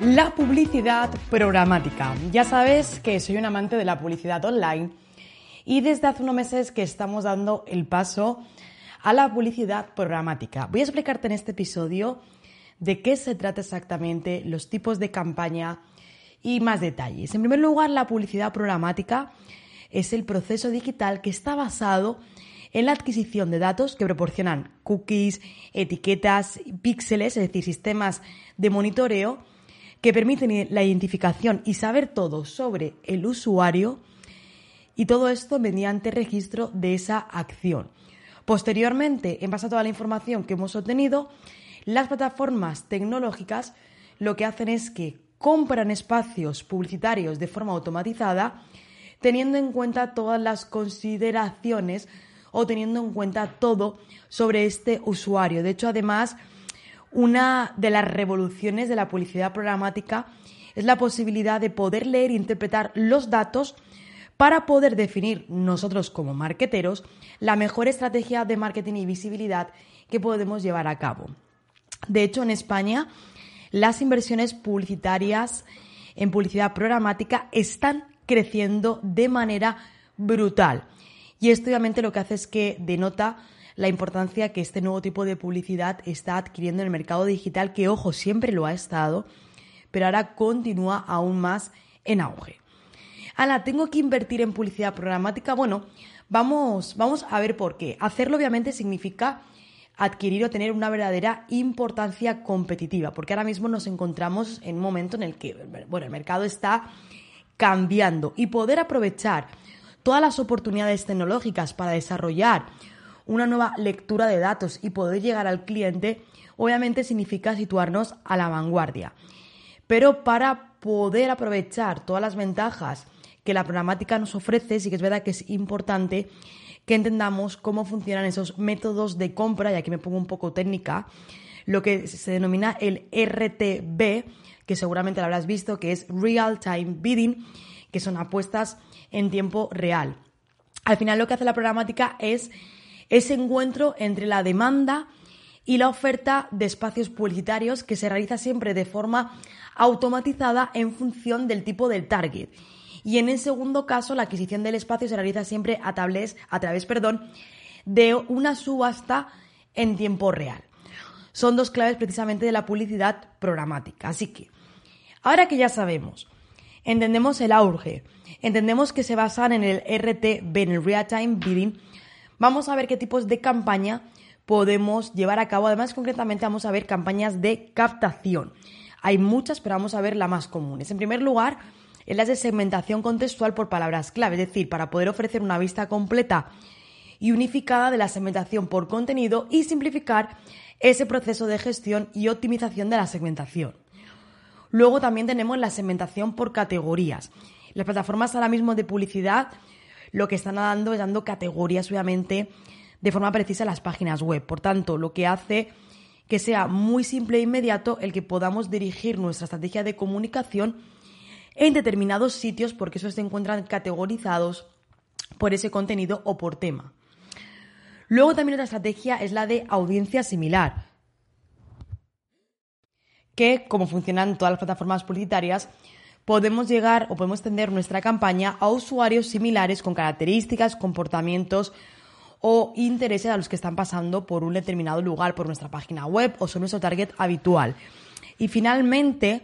La publicidad programática. Ya sabes que soy un amante de la publicidad online y desde hace unos meses que estamos dando el paso a la publicidad programática. Voy a explicarte en este episodio de qué se trata exactamente, los tipos de campaña y más detalles. En primer lugar, la publicidad programática es el proceso digital que está basado en la adquisición de datos que proporcionan cookies, etiquetas, píxeles, es decir, sistemas de monitoreo que permiten la identificación y saber todo sobre el usuario y todo esto mediante registro de esa acción. Posteriormente, en base a toda la información que hemos obtenido, las plataformas tecnológicas lo que hacen es que compran espacios publicitarios de forma automatizada teniendo en cuenta todas las consideraciones o teniendo en cuenta todo sobre este usuario. De hecho, además, una de las revoluciones de la publicidad programática es la posibilidad de poder leer e interpretar los datos para poder definir nosotros como marketeros la mejor estrategia de marketing y visibilidad que podemos llevar a cabo. De hecho, en España, las inversiones publicitarias en publicidad programática están creciendo de manera brutal. Y esto obviamente lo que hace es que denota la importancia que este nuevo tipo de publicidad está adquiriendo en el mercado digital, que ojo, siempre lo ha estado, pero ahora continúa aún más en auge. Ana, ¿tengo que invertir en publicidad programática? Bueno, vamos, vamos a ver por qué. Hacerlo obviamente significa adquirir o tener una verdadera importancia competitiva, porque ahora mismo nos encontramos en un momento en el que bueno, el mercado está cambiando y poder aprovechar todas las oportunidades tecnológicas para desarrollar una nueva lectura de datos y poder llegar al cliente, obviamente significa situarnos a la vanguardia. Pero para poder aprovechar todas las ventajas que la programática nos ofrece, sí que es verdad que es importante que entendamos cómo funcionan esos métodos de compra, y aquí me pongo un poco técnica, lo que se denomina el RTB, que seguramente lo habrás visto, que es Real Time Bidding, que son apuestas en tiempo real. Al final lo que hace la programática es ese encuentro entre la demanda y la oferta de espacios publicitarios que se realiza siempre de forma automatizada en función del tipo del target. Y en el segundo caso, la adquisición del espacio se realiza siempre a, a través perdón, de una subasta en tiempo real. Son dos claves precisamente de la publicidad programática. Así que, ahora que ya sabemos, entendemos el auge, entendemos que se basan en el RTB, en el Real Time Bidding, vamos a ver qué tipos de campaña podemos llevar a cabo. Además, concretamente vamos a ver campañas de captación. Hay muchas, pero vamos a ver las más comunes. En primer lugar, es las de segmentación contextual por palabras clave, es decir, para poder ofrecer una vista completa y unificada de la segmentación por contenido y simplificar ese proceso de gestión y optimización de la segmentación. Luego también tenemos la segmentación por categorías. Las plataformas ahora mismo de publicidad lo que están dando es dando categorías, obviamente, de forma precisa a las páginas web. Por tanto, lo que hace que sea muy simple e inmediato el que podamos dirigir nuestra estrategia de comunicación en determinados sitios porque esos se encuentran categorizados por ese contenido o por tema. Luego también otra estrategia es la de audiencia similar, que como funcionan todas las plataformas publicitarias, podemos llegar o podemos extender nuestra campaña a usuarios similares con características, comportamientos o intereses a los que están pasando por un determinado lugar, por nuestra página web o sobre nuestro target habitual. Y finalmente,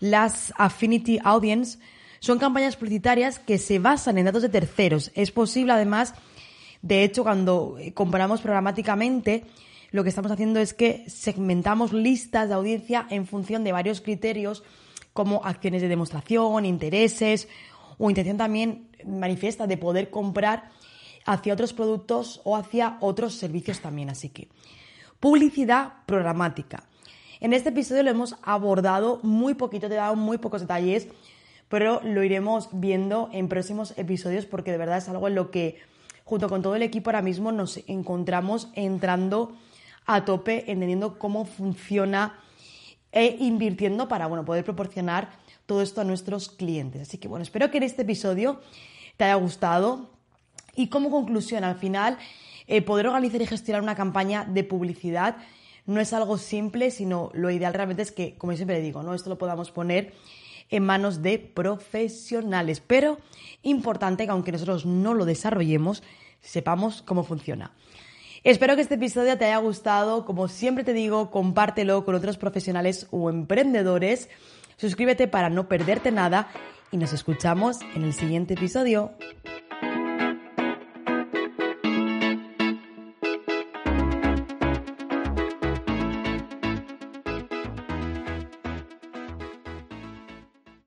las Affinity Audience son campañas publicitarias que se basan en datos de terceros. Es posible, además, de hecho, cuando eh, comparamos programáticamente, lo que estamos haciendo es que segmentamos listas de audiencia en función de varios criterios como acciones de demostración, intereses o intención también manifiesta de poder comprar hacia otros productos o hacia otros servicios también. Así que, publicidad programática. En este episodio lo hemos abordado muy poquito, te he dado muy pocos detalles pero lo iremos viendo en próximos episodios porque de verdad es algo en lo que junto con todo el equipo ahora mismo nos encontramos entrando a tope, entendiendo cómo funciona e invirtiendo para bueno, poder proporcionar todo esto a nuestros clientes. Así que bueno, espero que en este episodio te haya gustado y como conclusión al final eh, poder organizar y gestionar una campaña de publicidad no es algo simple, sino lo ideal realmente es que, como siempre digo, ¿no? esto lo podamos poner en manos de profesionales. Pero importante que aunque nosotros no lo desarrollemos, sepamos cómo funciona. Espero que este episodio te haya gustado. Como siempre te digo, compártelo con otros profesionales o emprendedores. Suscríbete para no perderte nada y nos escuchamos en el siguiente episodio.